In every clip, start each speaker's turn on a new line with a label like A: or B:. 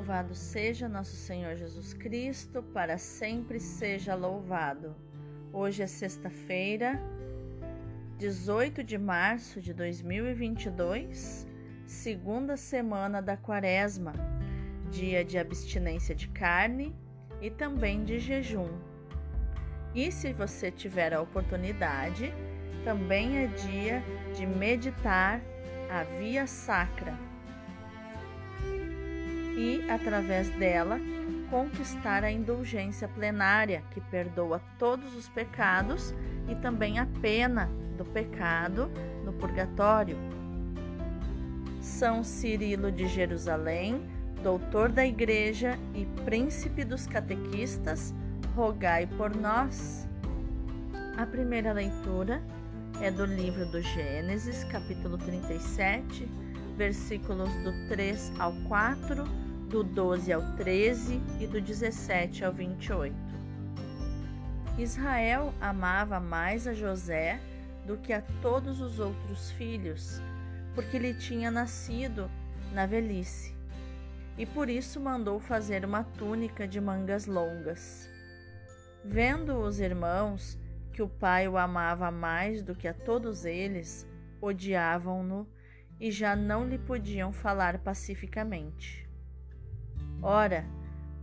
A: Louvado seja nosso Senhor Jesus Cristo, para sempre seja louvado. Hoje é sexta-feira, 18 de março de 2022, segunda semana da Quaresma, dia de abstinência de carne e também de jejum. E se você tiver a oportunidade, também é dia de meditar a via sacra e, através dela, conquistar a indulgência plenária, que perdoa todos os pecados e também a pena do pecado no purgatório. São Cirilo de Jerusalém, doutor da Igreja e príncipe dos catequistas, rogai por nós. A primeira leitura é do livro do Gênesis, capítulo 37, versículos do 3 ao 4 do 12 ao 13 e do 17 ao 28. Israel amava mais a José do que a todos os outros filhos, porque lhe tinha nascido na velhice, e por isso mandou fazer uma túnica de mangas longas. Vendo os irmãos que o pai o amava mais do que a todos eles, odiavam-no e já não lhe podiam falar pacificamente. Ora,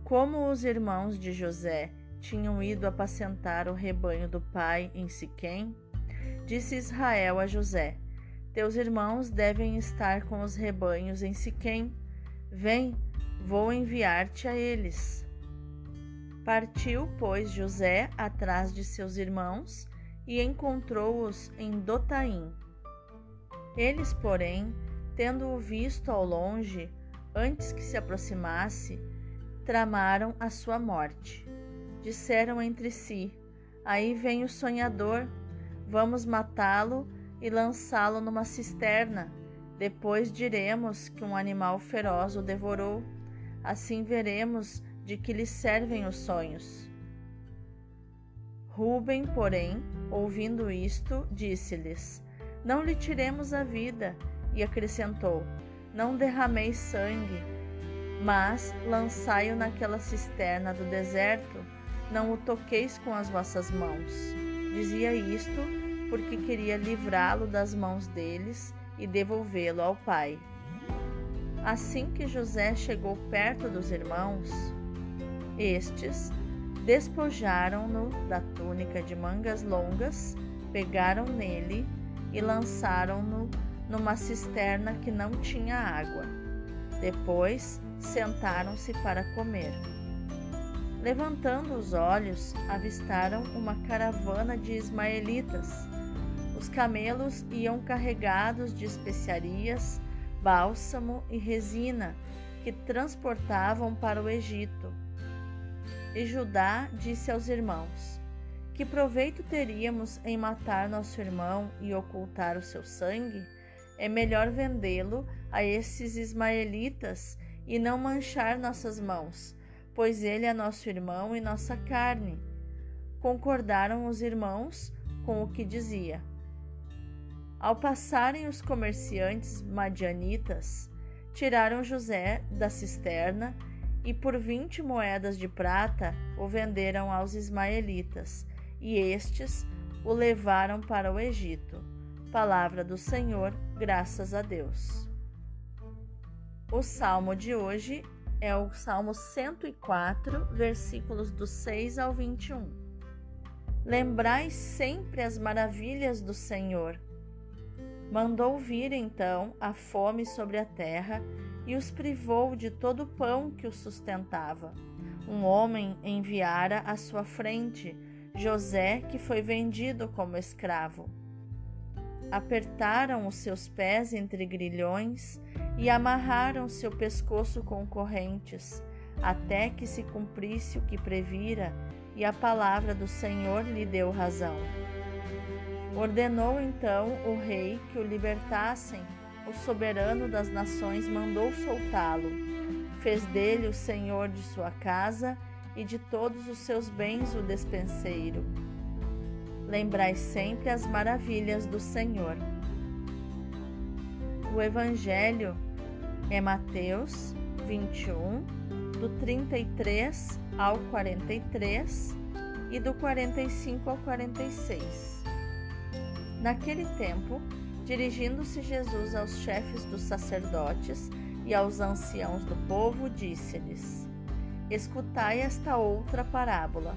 A: como os irmãos de José tinham ido apacentar o rebanho do pai em Siquém, disse Israel a José: Teus irmãos devem estar com os rebanhos em Siquém. Vem, vou enviar-te a eles. Partiu, pois, José atrás de seus irmãos e encontrou-os em Dotaim. Eles, porém, tendo-o visto ao longe, antes que se aproximasse, tramaram a sua morte. Disseram entre si: Aí vem o sonhador, vamos matá-lo e lançá-lo numa cisterna. Depois diremos que um animal feroz o devorou. Assim veremos de que lhe servem os sonhos. Rubem, porém, ouvindo isto, disse-lhes: Não lhe tiremos a vida, e acrescentou: não derrameis sangue, mas lançai-o naquela cisterna do deserto, não o toqueis com as vossas mãos. Dizia isto porque queria livrá-lo das mãos deles e devolvê-lo ao pai. Assim que José chegou perto dos irmãos, estes despojaram-no da túnica de mangas longas, pegaram nele e lançaram-no numa cisterna que não tinha água. Depois sentaram-se para comer. Levantando os olhos, avistaram uma caravana de ismaelitas. Os camelos iam carregados de especiarias, bálsamo e resina que transportavam para o Egito. E Judá disse aos irmãos: Que proveito teríamos em matar nosso irmão e ocultar o seu sangue? É melhor vendê-lo a esses ismaelitas e não manchar nossas mãos, pois ele é nosso irmão e nossa carne. Concordaram os irmãos com o que dizia. Ao passarem os comerciantes madianitas, tiraram José da cisterna e por vinte moedas de prata o venderam aos ismaelitas, e estes o levaram para o Egito. Palavra do Senhor, graças a Deus. O salmo de hoje é o Salmo 104, versículos do 6 ao 21. Lembrai sempre as maravilhas do Senhor. Mandou vir então a fome sobre a terra e os privou de todo o pão que os sustentava. Um homem enviara à sua frente José, que foi vendido como escravo apertaram os seus pés entre grilhões e amarraram seu pescoço com correntes, até que se cumprisse o que previra, e a palavra do Senhor lhe deu razão. Ordenou então o rei que o libertassem, o soberano das nações mandou soltá-lo. Fez dele o senhor de sua casa e de todos os seus bens o despenseiro lembrai sempre as maravilhas do Senhor. O Evangelho é Mateus 21, do 33 ao 43 e do 45 ao 46. Naquele tempo, dirigindo-se Jesus aos chefes dos sacerdotes e aos anciãos do povo, disse-lhes: Escutai esta outra parábola.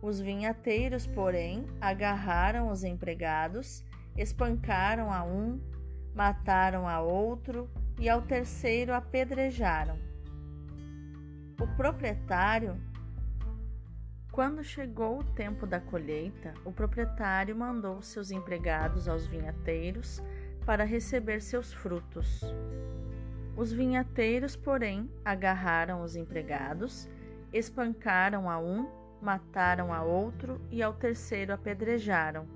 A: Os vinhateiros, porém, agarraram os empregados, espancaram a um, mataram a outro e ao terceiro apedrejaram. O proprietário quando chegou o tempo da colheita, o proprietário mandou seus empregados aos vinhateiros para receber seus frutos. Os vinhateiros, porém, agarraram os empregados, espancaram a um, mataram a outro e ao terceiro apedrejaram.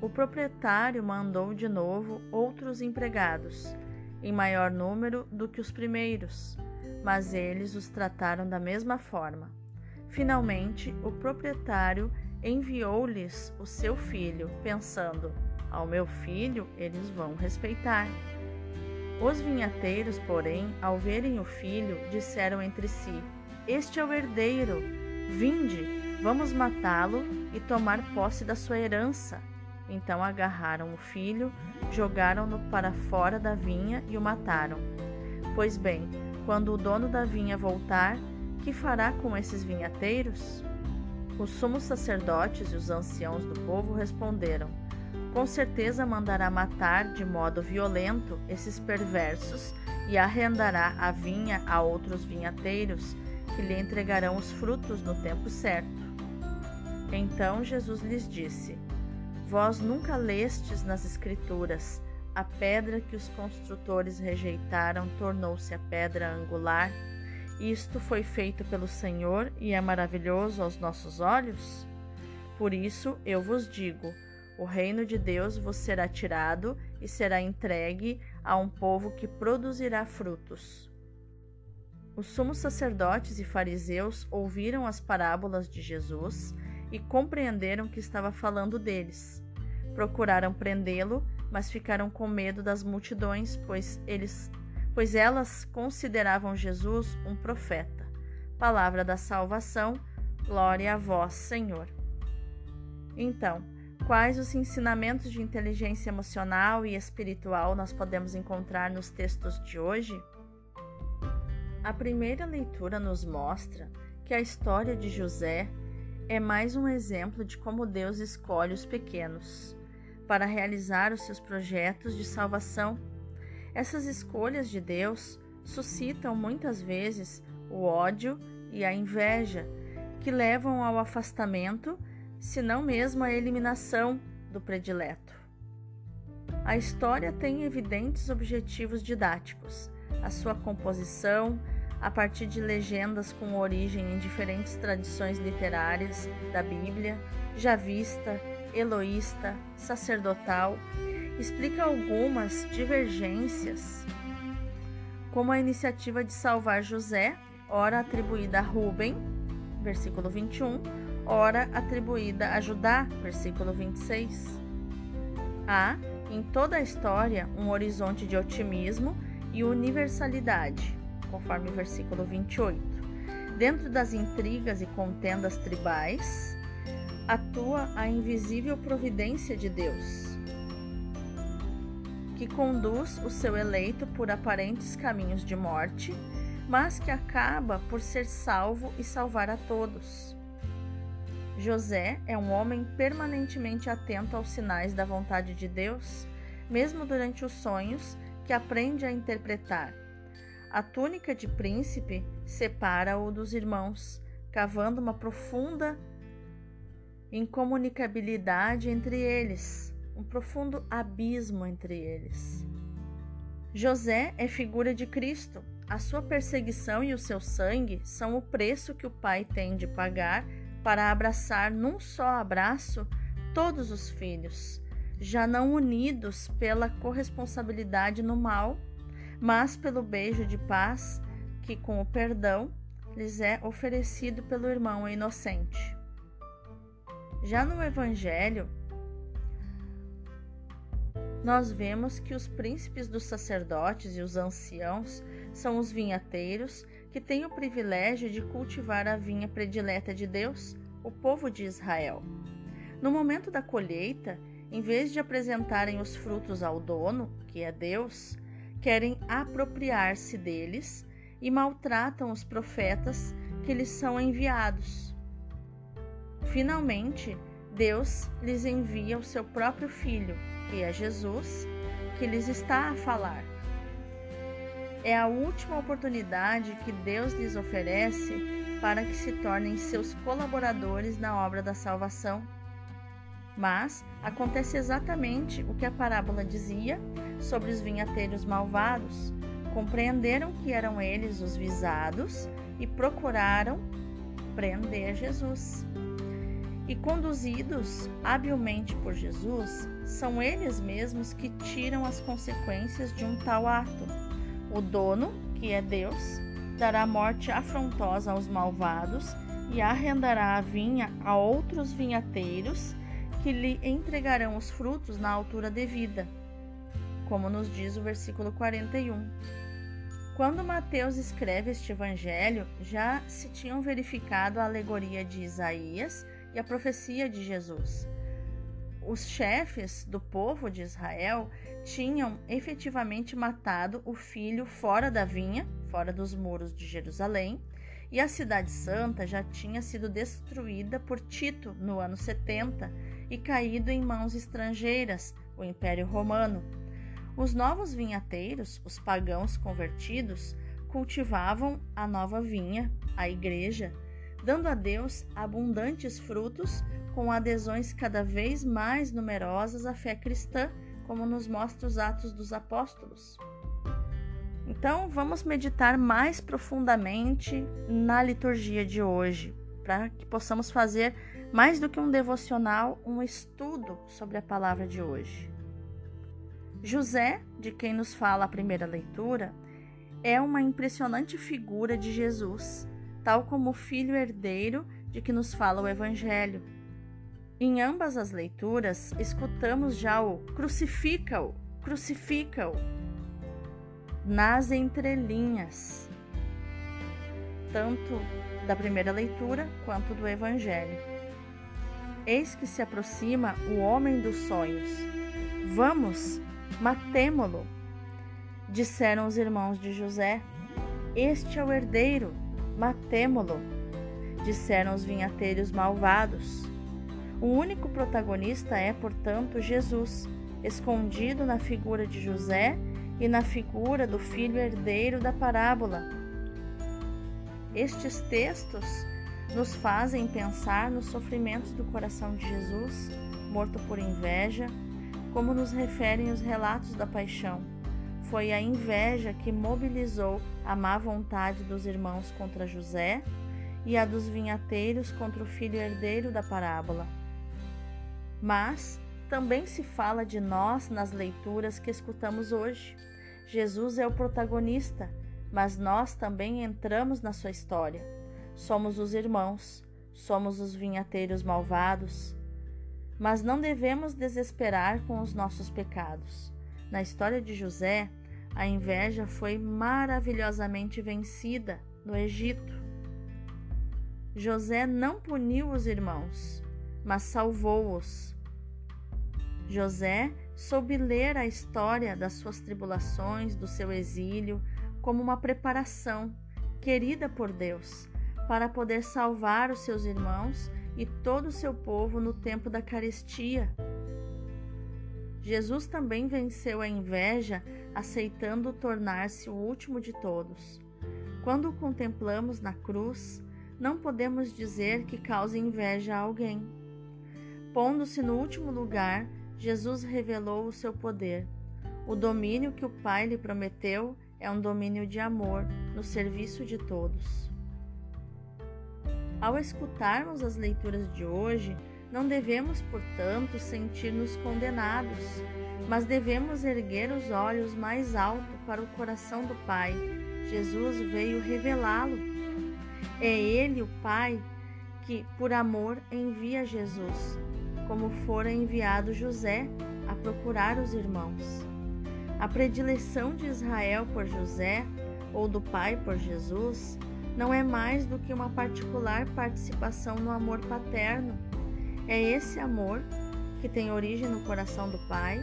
A: O proprietário mandou de novo outros empregados, em maior número do que os primeiros, mas eles os trataram da mesma forma. Finalmente, o proprietário enviou-lhes o seu filho, pensando: ao meu filho eles vão respeitar. Os vinhateiros, porém, ao verem o filho, disseram entre si: Este é o herdeiro. Vinde, vamos matá-lo e tomar posse da sua herança. Então agarraram o filho, jogaram-no para fora da vinha e o mataram. Pois bem, quando o dono da vinha voltar, que fará com esses vinhateiros? Os sumos sacerdotes e os anciãos do povo responderam: Com certeza mandará matar de modo violento esses perversos e arrendará a vinha a outros vinhateiros que lhe entregarão os frutos no tempo certo. Então Jesus lhes disse: Vós nunca lestes nas Escrituras: a pedra que os construtores rejeitaram tornou-se a pedra angular. Isto foi feito pelo Senhor e é maravilhoso aos nossos olhos? Por isso eu vos digo: o reino de Deus vos será tirado e será entregue a um povo que produzirá frutos. Os sumos sacerdotes e fariseus ouviram as parábolas de Jesus e compreenderam que estava falando deles. Procuraram prendê-lo, mas ficaram com medo das multidões, pois eles pois elas consideravam Jesus um profeta. Palavra da salvação, glória a vós, Senhor. Então, quais os ensinamentos de inteligência emocional e espiritual nós podemos encontrar nos textos de hoje? A primeira leitura nos mostra que a história de José é mais um exemplo de como Deus escolhe os pequenos para realizar os seus projetos de salvação essas escolhas de Deus suscitam muitas vezes o ódio e a inveja, que levam ao afastamento, se não mesmo à eliminação do predileto. A história tem evidentes objetivos didáticos. A sua composição, a partir de legendas com origem em diferentes tradições literárias da Bíblia, javista, eloísta, sacerdotal explica algumas divergências, como a iniciativa de salvar José, ora atribuída a Ruben, versículo 21, ora atribuída a Judá, versículo 26. Há, em toda a história, um horizonte de otimismo e universalidade, conforme o versículo 28. Dentro das intrigas e contendas tribais, atua a invisível providência de Deus que conduz o seu eleito por aparentes caminhos de morte, mas que acaba por ser salvo e salvar a todos. José é um homem permanentemente atento aos sinais da vontade de Deus, mesmo durante os sonhos, que aprende a interpretar. A túnica de príncipe separa-o dos irmãos, cavando uma profunda incomunicabilidade entre eles um profundo abismo entre eles. José é figura de Cristo, a sua perseguição e o seu sangue são o preço que o Pai tem de pagar para abraçar num só abraço todos os filhos, já não unidos pela corresponsabilidade no mal, mas pelo beijo de paz que, com o perdão, lhes é oferecido pelo irmão inocente. Já no Evangelho, nós vemos que os príncipes dos sacerdotes e os anciãos são os vinhateiros que têm o privilégio de cultivar a vinha predileta de Deus, o povo de Israel. No momento da colheita, em vez de apresentarem os frutos ao dono, que é Deus, querem apropriar-se deles e maltratam os profetas que lhes são enviados. Finalmente, Deus lhes envia o seu próprio Filho, que é Jesus, que lhes está a falar. É a última oportunidade que Deus lhes oferece para que se tornem seus colaboradores na obra da salvação. Mas acontece exatamente o que a parábola dizia sobre os vinhateiros malvados. Compreenderam que eram eles os visados e procuraram prender Jesus. E conduzidos habilmente por Jesus, são eles mesmos que tiram as consequências de um tal ato. O dono, que é Deus, dará morte afrontosa aos malvados e arrendará a vinha a outros vinhateiros que lhe entregarão os frutos na altura devida, como nos diz o versículo 41. Quando Mateus escreve este evangelho, já se tinham verificado a alegoria de Isaías e a profecia de Jesus. Os chefes do povo de Israel tinham efetivamente matado o filho fora da vinha, fora dos muros de Jerusalém, e a cidade santa já tinha sido destruída por Tito no ano 70 e caído em mãos estrangeiras, o Império Romano. Os novos vinhateiros, os pagãos convertidos, cultivavam a nova vinha, a igreja, dando a Deus abundantes frutos, com adesões cada vez mais numerosas à fé cristã, como nos mostra os Atos dos Apóstolos. Então, vamos meditar mais profundamente na liturgia de hoje, para que possamos fazer mais do que um devocional, um estudo sobre a palavra de hoje. José, de quem nos fala a primeira leitura, é uma impressionante figura de Jesus, tal como o filho herdeiro de que nos fala o Evangelho. Em ambas as leituras, escutamos já o crucifica-o, crucifica-o, nas entrelinhas, tanto da primeira leitura quanto do Evangelho. Eis que se aproxima o homem dos sonhos. Vamos, matemo-lo. Disseram os irmãos de José: Este é o herdeiro, matemo-lo. Disseram os vinhateiros malvados. O único protagonista é, portanto, Jesus, escondido na figura de José e na figura do filho herdeiro da parábola. Estes textos nos fazem pensar nos sofrimentos do coração de Jesus, morto por inveja, como nos referem os relatos da paixão. Foi a inveja que mobilizou a má vontade dos irmãos contra José e a dos vinhateiros contra o filho herdeiro da parábola. Mas também se fala de nós nas leituras que escutamos hoje. Jesus é o protagonista, mas nós também entramos na sua história. Somos os irmãos, somos os vinhateiros malvados. Mas não devemos desesperar com os nossos pecados. Na história de José, a inveja foi maravilhosamente vencida no Egito. José não puniu os irmãos, mas salvou-os. José soube ler a história das suas tribulações, do seu exílio, como uma preparação querida por Deus para poder salvar os seus irmãos e todo o seu povo no tempo da carestia. Jesus também venceu a inveja, aceitando tornar-se o último de todos. Quando o contemplamos na cruz, não podemos dizer que cause inveja a alguém. Pondo-se no último lugar, Jesus revelou o seu poder. O domínio que o Pai lhe prometeu é um domínio de amor no serviço de todos. Ao escutarmos as leituras de hoje, não devemos, portanto, sentir-nos condenados, mas devemos erguer os olhos mais alto para o coração do Pai. Jesus veio revelá-lo. É Ele, o Pai, que, por amor, envia Jesus, como fora enviado José a procurar os irmãos. A predileção de Israel por José, ou do Pai por Jesus, não é mais do que uma particular participação no amor paterno é esse amor, que tem origem no coração do Pai,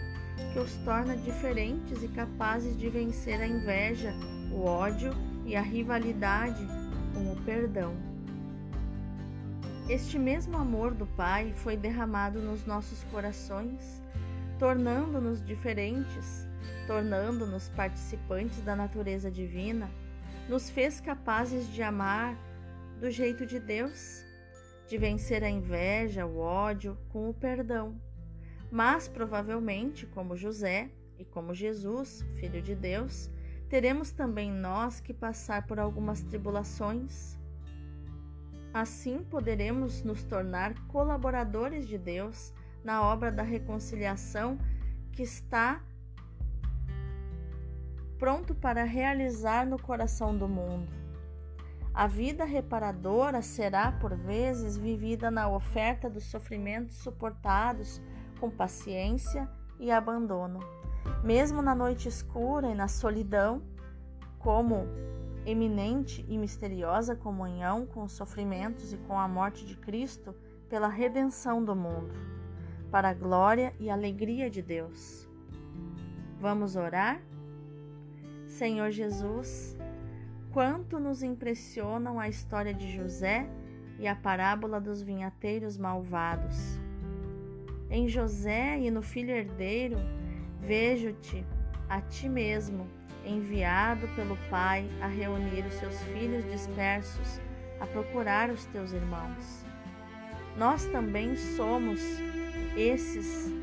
A: que os torna diferentes e capazes de vencer a inveja, o ódio e a rivalidade com o perdão. Este mesmo amor do Pai foi derramado nos nossos corações, tornando-nos diferentes, tornando-nos participantes da natureza divina, nos fez capazes de amar do jeito de Deus de vencer a inveja, o ódio com o perdão. Mas provavelmente, como José e como Jesus, filho de Deus, teremos também nós que passar por algumas tribulações. Assim poderemos nos tornar colaboradores de Deus na obra da reconciliação que está pronto para realizar no coração do mundo. A vida reparadora será, por vezes, vivida na oferta dos sofrimentos suportados com paciência e abandono. Mesmo na noite escura e na solidão, como eminente e misteriosa comunhão com os sofrimentos e com a morte de Cristo pela redenção do mundo, para a glória e alegria de Deus. Vamos orar? Senhor Jesus, Quanto nos impressionam a história de José e a parábola dos vinhateiros malvados. Em José e no filho herdeiro, vejo-te a ti mesmo, enviado pelo Pai a reunir os seus filhos dispersos, a procurar os teus irmãos. Nós também somos esses,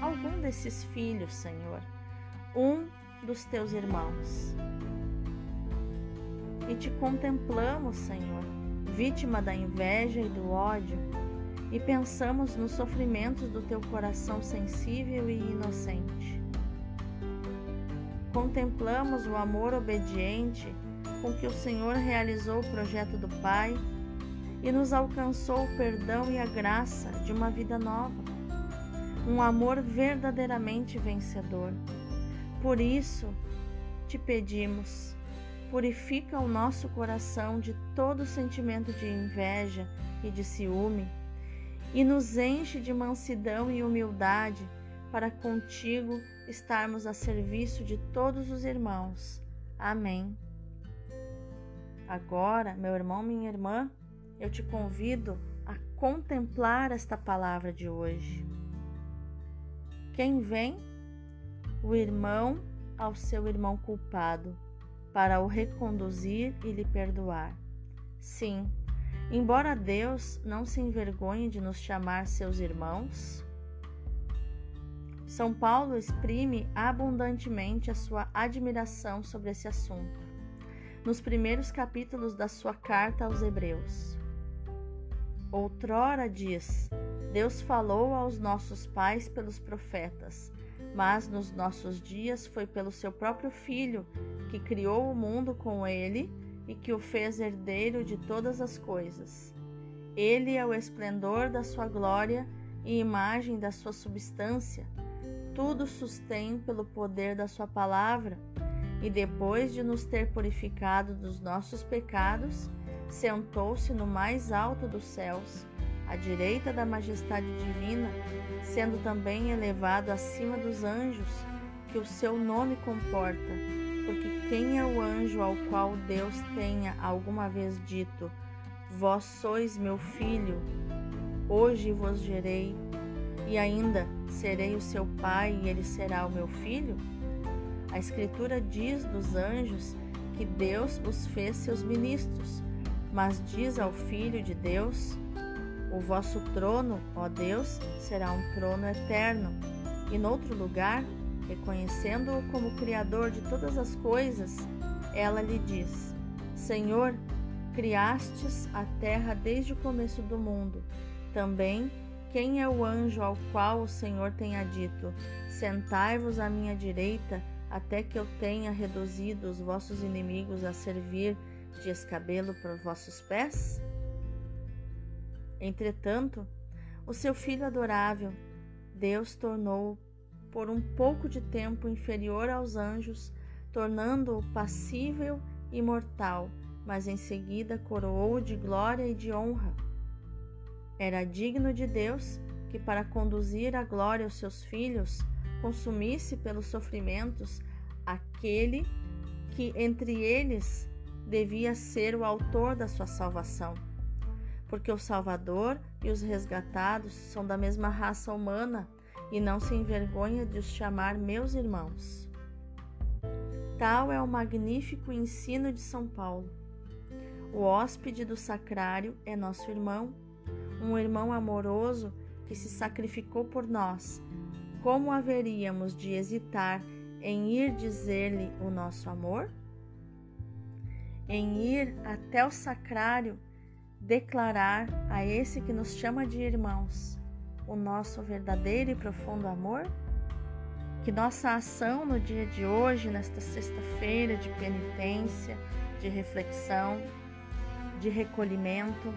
A: algum desses filhos, Senhor, um dos teus irmãos e te contemplamos, Senhor, vítima da inveja e do ódio, e pensamos nos sofrimentos do teu coração sensível e inocente. Contemplamos o amor obediente com que o Senhor realizou o projeto do Pai e nos alcançou o perdão e a graça de uma vida nova, um amor verdadeiramente vencedor. Por isso, te pedimos, purifica o nosso coração de todo sentimento de inveja e de ciúme e nos enche de mansidão e humildade para contigo estarmos a serviço de todos os irmãos. Amém. Agora, meu irmão, minha irmã, eu te convido a contemplar esta palavra de hoje. Quem vem? O irmão ao seu irmão culpado para o reconduzir e lhe perdoar. Sim, embora Deus não se envergonhe de nos chamar seus irmãos, São Paulo exprime abundantemente a sua admiração sobre esse assunto, nos primeiros capítulos da sua carta aos Hebreus. Outrora diz: Deus falou aos nossos pais pelos profetas mas nos nossos dias foi pelo seu próprio Filho, que criou o mundo com ele e que o fez herdeiro de todas as coisas. Ele é o esplendor da sua glória e imagem da sua substância. Tudo sustém pelo poder da sua palavra, e depois de nos ter purificado dos nossos pecados, sentou-se no mais alto dos céus à direita da majestade divina, sendo também elevado acima dos anjos que o seu nome comporta, porque quem é o anjo ao qual Deus tenha alguma vez dito: Vós sois meu filho, hoje vos gerei, e ainda serei o seu pai e ele será o meu filho? A Escritura diz dos anjos que Deus os fez seus ministros, mas diz ao Filho de Deus o vosso trono, ó Deus, será um trono eterno. E noutro lugar, Reconhecendo-o como Criador de todas as coisas, ela lhe diz: Senhor, criastes a terra desde o começo do mundo. Também, quem é o anjo ao qual o Senhor tenha dito: Sentai-vos à minha direita, até que eu tenha reduzido os vossos inimigos a servir de escabelo para vossos pés? Entretanto, o seu filho adorável, Deus tornou por um pouco de tempo inferior aos anjos, tornando-o passível e mortal, mas em seguida coroou de glória e de honra. Era digno de Deus que, para conduzir a glória aos seus filhos, consumisse pelos sofrimentos aquele que entre eles devia ser o autor da sua salvação. Porque o Salvador e os resgatados são da mesma raça humana e não se envergonha de os chamar meus irmãos. Tal é o magnífico ensino de São Paulo. O hóspede do sacrário é nosso irmão, um irmão amoroso que se sacrificou por nós. Como haveríamos de hesitar em ir dizer-lhe o nosso amor? Em ir até o sacrário declarar a esse que nos chama de irmãos o nosso verdadeiro e profundo amor? Que nossa ação no dia de hoje, nesta sexta-feira de penitência, de reflexão, de recolhimento,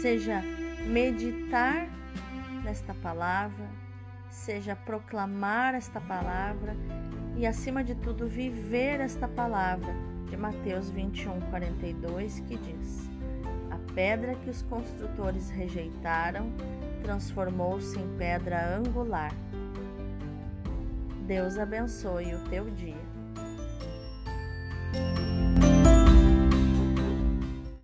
A: seja meditar nesta palavra, seja proclamar esta palavra e, acima de tudo, viver esta palavra de Mateus 21, 42, que diz: pedra que os construtores rejeitaram transformou-se em pedra angular. Deus abençoe o teu dia.